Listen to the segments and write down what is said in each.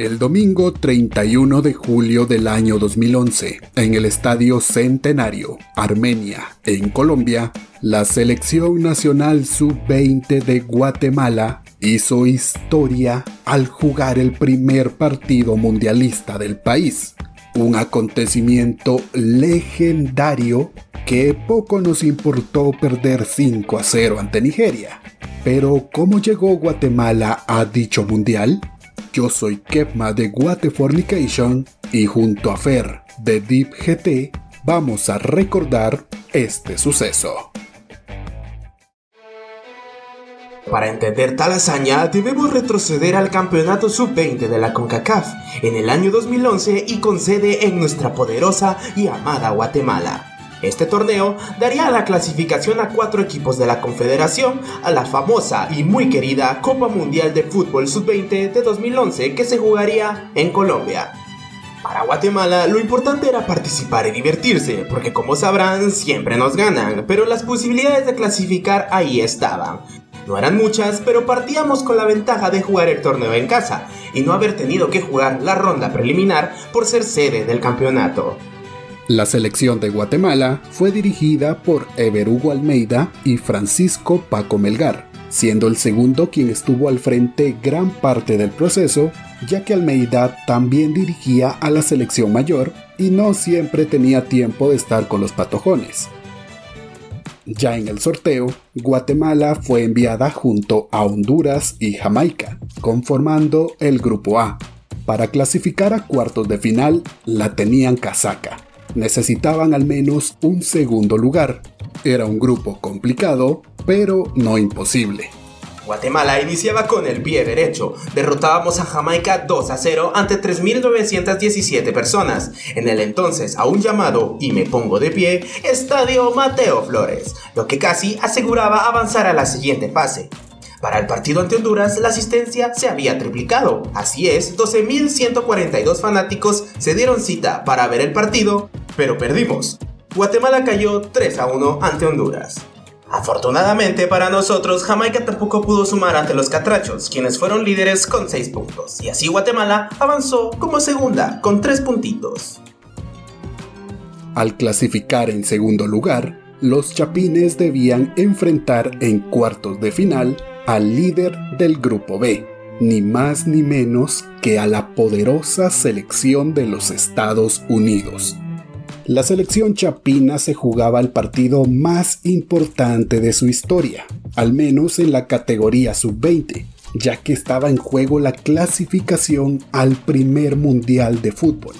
El domingo 31 de julio del año 2011, en el Estadio Centenario, Armenia, en Colombia, la selección nacional sub-20 de Guatemala hizo historia al jugar el primer partido mundialista del país. Un acontecimiento legendario que poco nos importó perder 5 a 0 ante Nigeria. Pero ¿cómo llegó Guatemala a dicho mundial? Yo soy Kepma de Guatefornication y junto a Fer de Deep GT vamos a recordar este suceso. Para entender tal hazaña debemos retroceder al campeonato sub-20 de la CONCACAF en el año 2011 y con sede en nuestra poderosa y amada Guatemala. Este torneo daría la clasificación a cuatro equipos de la Confederación a la famosa y muy querida Copa Mundial de Fútbol Sub-20 de 2011 que se jugaría en Colombia. Para Guatemala lo importante era participar y divertirse, porque como sabrán siempre nos ganan, pero las posibilidades de clasificar ahí estaban. No eran muchas, pero partíamos con la ventaja de jugar el torneo en casa y no haber tenido que jugar la ronda preliminar por ser sede del campeonato. La selección de Guatemala fue dirigida por Ever Hugo Almeida y Francisco Paco Melgar, siendo el segundo quien estuvo al frente gran parte del proceso, ya que Almeida también dirigía a la selección mayor y no siempre tenía tiempo de estar con los patojones. Ya en el sorteo, Guatemala fue enviada junto a Honduras y Jamaica, conformando el Grupo A. Para clasificar a cuartos de final, la tenían casaca necesitaban al menos un segundo lugar. Era un grupo complicado, pero no imposible. Guatemala iniciaba con el pie derecho. Derrotábamos a Jamaica 2 a 0 ante 3.917 personas, en el entonces aún llamado, y me pongo de pie, Estadio Mateo Flores, lo que casi aseguraba avanzar a la siguiente fase. Para el partido ante Honduras, la asistencia se había triplicado. Así es, 12.142 fanáticos se dieron cita para ver el partido, pero perdimos. Guatemala cayó 3 a 1 ante Honduras. Afortunadamente para nosotros, Jamaica tampoco pudo sumar ante los Catrachos, quienes fueron líderes con 6 puntos, y así Guatemala avanzó como segunda con 3 puntitos. Al clasificar en segundo lugar, los Chapines debían enfrentar en cuartos de final al líder del Grupo B, ni más ni menos que a la poderosa selección de los Estados Unidos. La selección chapina se jugaba el partido más importante de su historia, al menos en la categoría sub-20, ya que estaba en juego la clasificación al primer mundial de fútbol.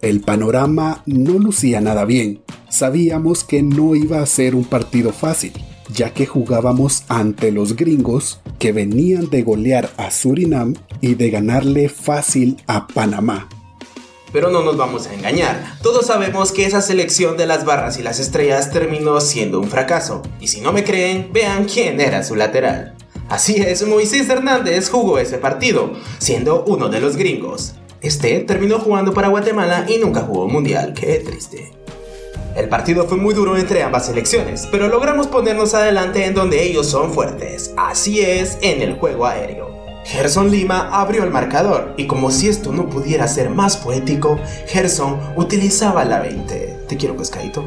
El panorama no lucía nada bien, sabíamos que no iba a ser un partido fácil, ya que jugábamos ante los gringos que venían de golear a Surinam y de ganarle fácil a Panamá. Pero no nos vamos a engañar, todos sabemos que esa selección de las barras y las estrellas terminó siendo un fracaso, y si no me creen, vean quién era su lateral. Así es, Moisés Hernández jugó ese partido, siendo uno de los gringos. Este terminó jugando para Guatemala y nunca jugó mundial, qué triste. El partido fue muy duro entre ambas selecciones, pero logramos ponernos adelante en donde ellos son fuertes, así es, en el juego aéreo. Gerson Lima abrió el marcador y como si esto no pudiera ser más poético, Gerson utilizaba la 20. ¿Te quiero pescadito?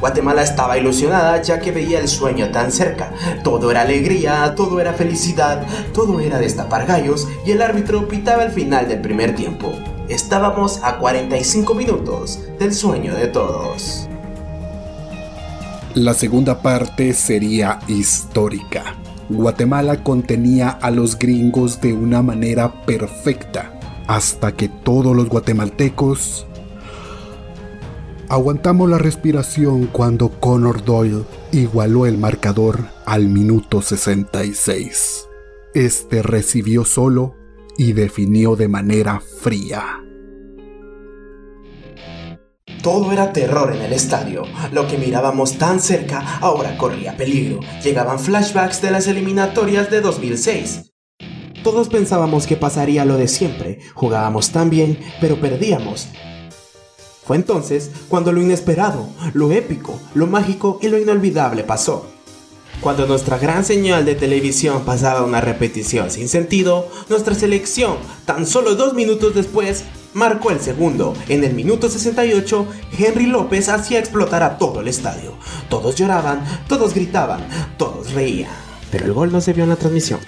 Guatemala estaba ilusionada ya que veía el sueño tan cerca. Todo era alegría, todo era felicidad, todo era destapar gallos y el árbitro pitaba el final del primer tiempo. Estábamos a 45 minutos del sueño de todos. La segunda parte sería histórica. Guatemala contenía a los gringos de una manera perfecta, hasta que todos los guatemaltecos aguantamos la respiración cuando Connor Doyle igualó el marcador al minuto 66. Este recibió solo y definió de manera fría. Todo era terror en el estadio. Lo que mirábamos tan cerca ahora corría peligro. Llegaban flashbacks de las eliminatorias de 2006. Todos pensábamos que pasaría lo de siempre. Jugábamos tan bien, pero perdíamos. Fue entonces cuando lo inesperado, lo épico, lo mágico y lo inolvidable pasó. Cuando nuestra gran señal de televisión pasaba una repetición sin sentido, nuestra selección, tan solo dos minutos después, marcó el segundo. En el minuto 68, Henry López hacía explotar a todo el estadio. Todos lloraban, todos gritaban, todos reían. Pero el gol no se vio en la transmisión.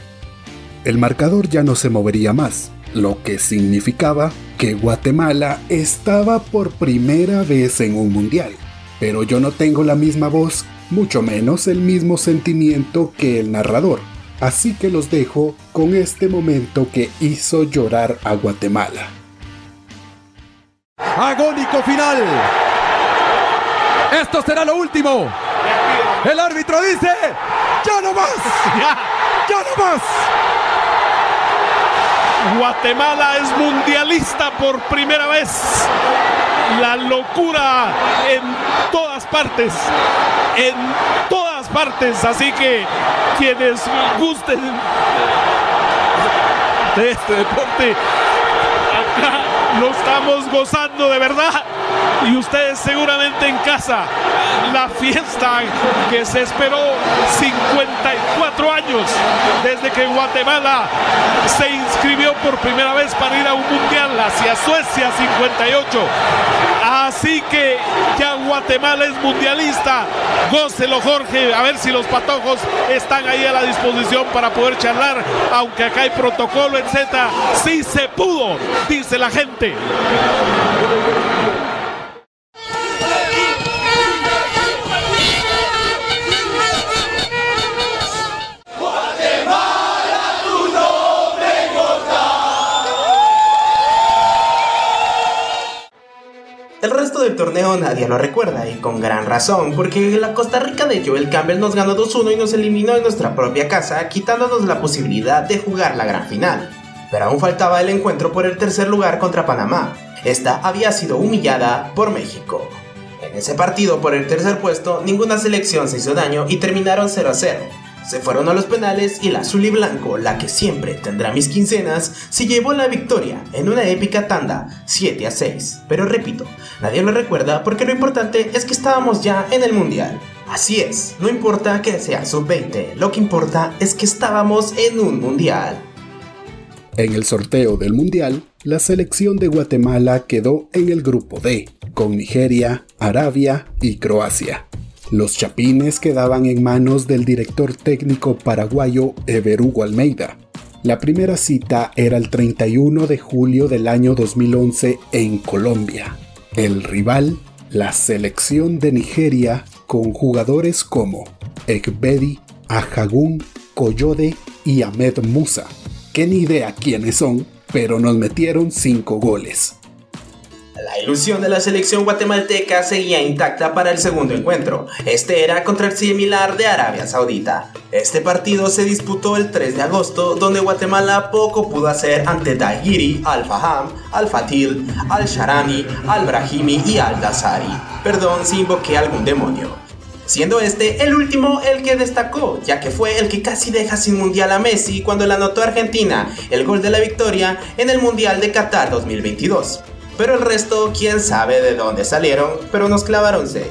El marcador ya no se movería más, lo que significaba que Guatemala estaba por primera vez en un mundial. Pero yo no tengo la misma voz, mucho menos el mismo sentimiento que el narrador. Así que los dejo con este momento que hizo llorar a Guatemala. Agónico final. Esto será lo último. El árbitro dice, ya no más. Ya no más. Guatemala es mundialista por primera vez. La locura en todas partes. En todas partes. Así que quienes gusten de este deporte, lo estamos gozando de verdad. Y ustedes seguramente en casa, la fiesta que se esperó 54 años desde que Guatemala se inscribió por primera vez para ir a un mundial hacia Suecia 58. Así que ya Guatemala es mundialista. Gócelo Jorge, a ver si los patojos están ahí a la disposición para poder charlar, aunque acá hay protocolo, etcétera. Sí se pudo, dice la gente. Torneo nadie lo recuerda y con gran razón, porque la Costa Rica de Joel Campbell nos ganó 2-1 y nos eliminó en nuestra propia casa, quitándonos la posibilidad de jugar la gran final. Pero aún faltaba el encuentro por el tercer lugar contra Panamá. Esta había sido humillada por México. En ese partido por el tercer puesto, ninguna selección se hizo daño y terminaron 0-0. Se fueron a los penales y la azul y blanco, la que siempre tendrá mis quincenas, se llevó la victoria en una épica tanda 7 a 6. Pero repito, nadie lo recuerda porque lo importante es que estábamos ya en el mundial. Así es, no importa que sea sub-20, lo que importa es que estábamos en un mundial. En el sorteo del mundial, la selección de Guatemala quedó en el grupo D, con Nigeria, Arabia y Croacia. Los chapines quedaban en manos del director técnico paraguayo Ever Hugo Almeida. La primera cita era el 31 de julio del año 2011 en Colombia. El rival, la selección de Nigeria, con jugadores como Ekbedi, Ajagun, Koyode y Ahmed Musa, que ni idea quiénes son, pero nos metieron 5 goles. La ilusión de la selección guatemalteca seguía intacta para el segundo encuentro. Este era contra el similar de Arabia Saudita. Este partido se disputó el 3 de agosto, donde Guatemala poco pudo hacer ante Dahiri, Al-Faham, Al-Fatil, Al-Sharami, Al-Brahimi y Al-Dazari. Perdón si invoqué algún demonio siendo este el último el que destacó, ya que fue el que casi deja sin mundial a Messi cuando le anotó a Argentina el gol de la victoria en el Mundial de Qatar 2022 pero el resto quién sabe de dónde salieron, pero nos clavaron 6.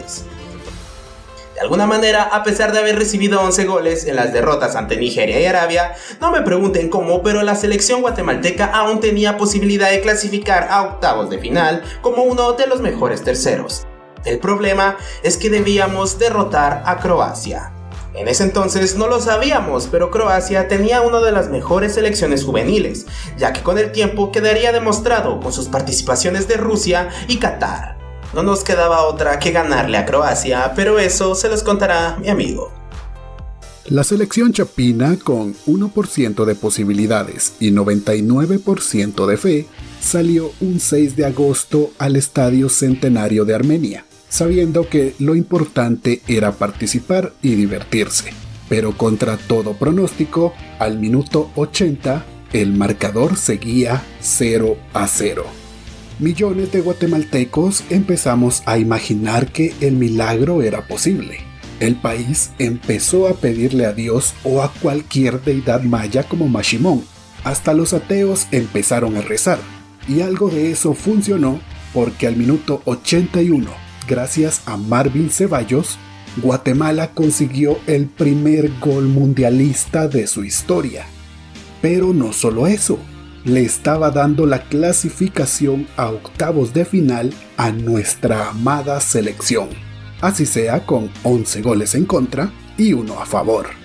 De alguna manera, a pesar de haber recibido 11 goles en las derrotas ante Nigeria y Arabia, no me pregunten cómo, pero la selección guatemalteca aún tenía posibilidad de clasificar a octavos de final como uno de los mejores terceros. El problema es que debíamos derrotar a Croacia. En ese entonces no lo sabíamos, pero Croacia tenía una de las mejores selecciones juveniles, ya que con el tiempo quedaría demostrado con sus participaciones de Rusia y Qatar. No nos quedaba otra que ganarle a Croacia, pero eso se los contará mi amigo. La selección chapina, con 1% de posibilidades y 99% de fe, salió un 6 de agosto al Estadio Centenario de Armenia sabiendo que lo importante era participar y divertirse. Pero contra todo pronóstico, al minuto 80, el marcador seguía 0 a 0. Millones de guatemaltecos empezamos a imaginar que el milagro era posible. El país empezó a pedirle a Dios o a cualquier deidad maya como Mashimón. Hasta los ateos empezaron a rezar. Y algo de eso funcionó porque al minuto 81 gracias a Marvin Ceballos, Guatemala consiguió el primer gol mundialista de su historia. Pero no solo eso, le estaba dando la clasificación a octavos de final a nuestra amada selección, así sea con 11 goles en contra y uno a favor.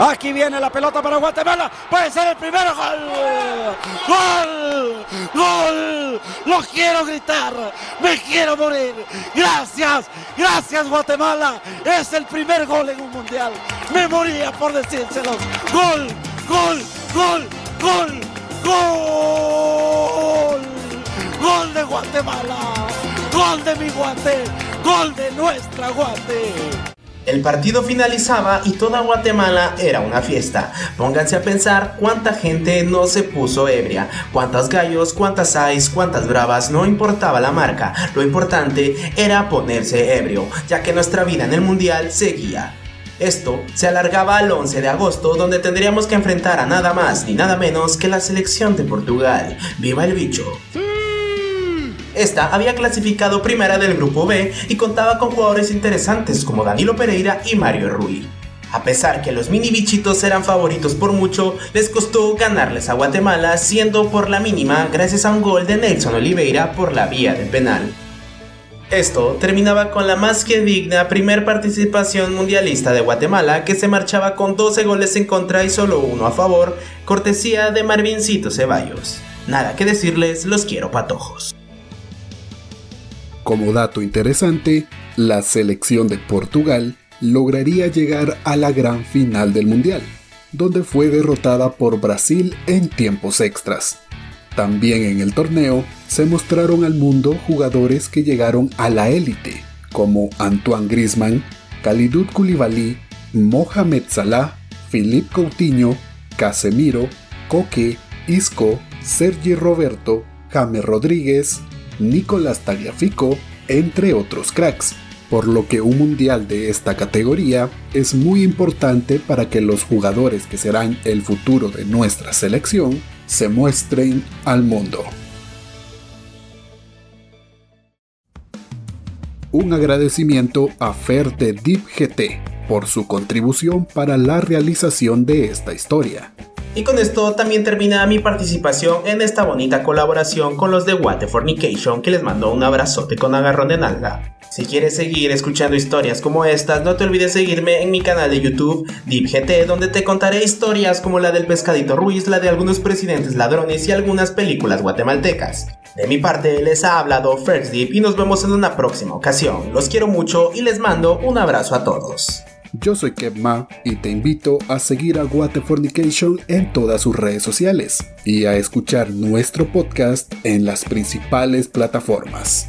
Aquí viene la pelota para Guatemala. Puede ser el primero. ¡Gol! ¡Gol! ¡Gol! Lo quiero gritar. Me quiero morir. Gracias. Gracias Guatemala. Es el primer gol en un mundial. Me moría por decírselo. Gol. Gol. Gol. Gol. Gol. Gol de Guatemala. Gol de mi Guate. Gol de nuestra Guate. El partido finalizaba y toda Guatemala era una fiesta. Pónganse a pensar cuánta gente no se puso ebria, cuántas gallos, cuántas ais, cuántas bravas, no importaba la marca. Lo importante era ponerse ebrio, ya que nuestra vida en el mundial seguía. Esto se alargaba al 11 de agosto, donde tendríamos que enfrentar a nada más ni nada menos que la selección de Portugal. ¡Viva el bicho! Esta había clasificado primera del grupo B y contaba con jugadores interesantes como Danilo Pereira y Mario Rui. A pesar que los mini bichitos eran favoritos por mucho, les costó ganarles a Guatemala siendo por la mínima gracias a un gol de Nelson Oliveira por la vía del penal. Esto terminaba con la más que digna primer participación mundialista de Guatemala que se marchaba con 12 goles en contra y solo uno a favor, cortesía de Marvincito Ceballos. Nada que decirles, los quiero patojos. Como dato interesante, la selección de Portugal lograría llegar a la gran final del Mundial, donde fue derrotada por Brasil en tiempos extras. También en el torneo se mostraron al mundo jugadores que llegaron a la élite, como Antoine Griezmann, Khalidou Koulibaly, Mohamed Salah, Philippe Coutinho, Casemiro, Coque, Isco, Sergi Roberto, James Rodríguez, Nicolás Tagliafico, entre otros cracks, por lo que un mundial de esta categoría es muy importante para que los jugadores que serán el futuro de nuestra selección se muestren al mundo. Un agradecimiento a Fer de Deep GT por su contribución para la realización de esta historia. Y con esto también termina mi participación en esta bonita colaboración con los de What Fornication que les mando un abrazote con agarrón de nalga. Si quieres seguir escuchando historias como estas, no te olvides seguirme en mi canal de YouTube DeepGT, donde te contaré historias como la del pescadito Ruiz, la de algunos presidentes ladrones y algunas películas guatemaltecas. De mi parte, les ha hablado First Deep y nos vemos en una próxima ocasión. Los quiero mucho y les mando un abrazo a todos. Yo soy Kevma y te invito a seguir a Fornication en todas sus redes sociales y a escuchar nuestro podcast en las principales plataformas.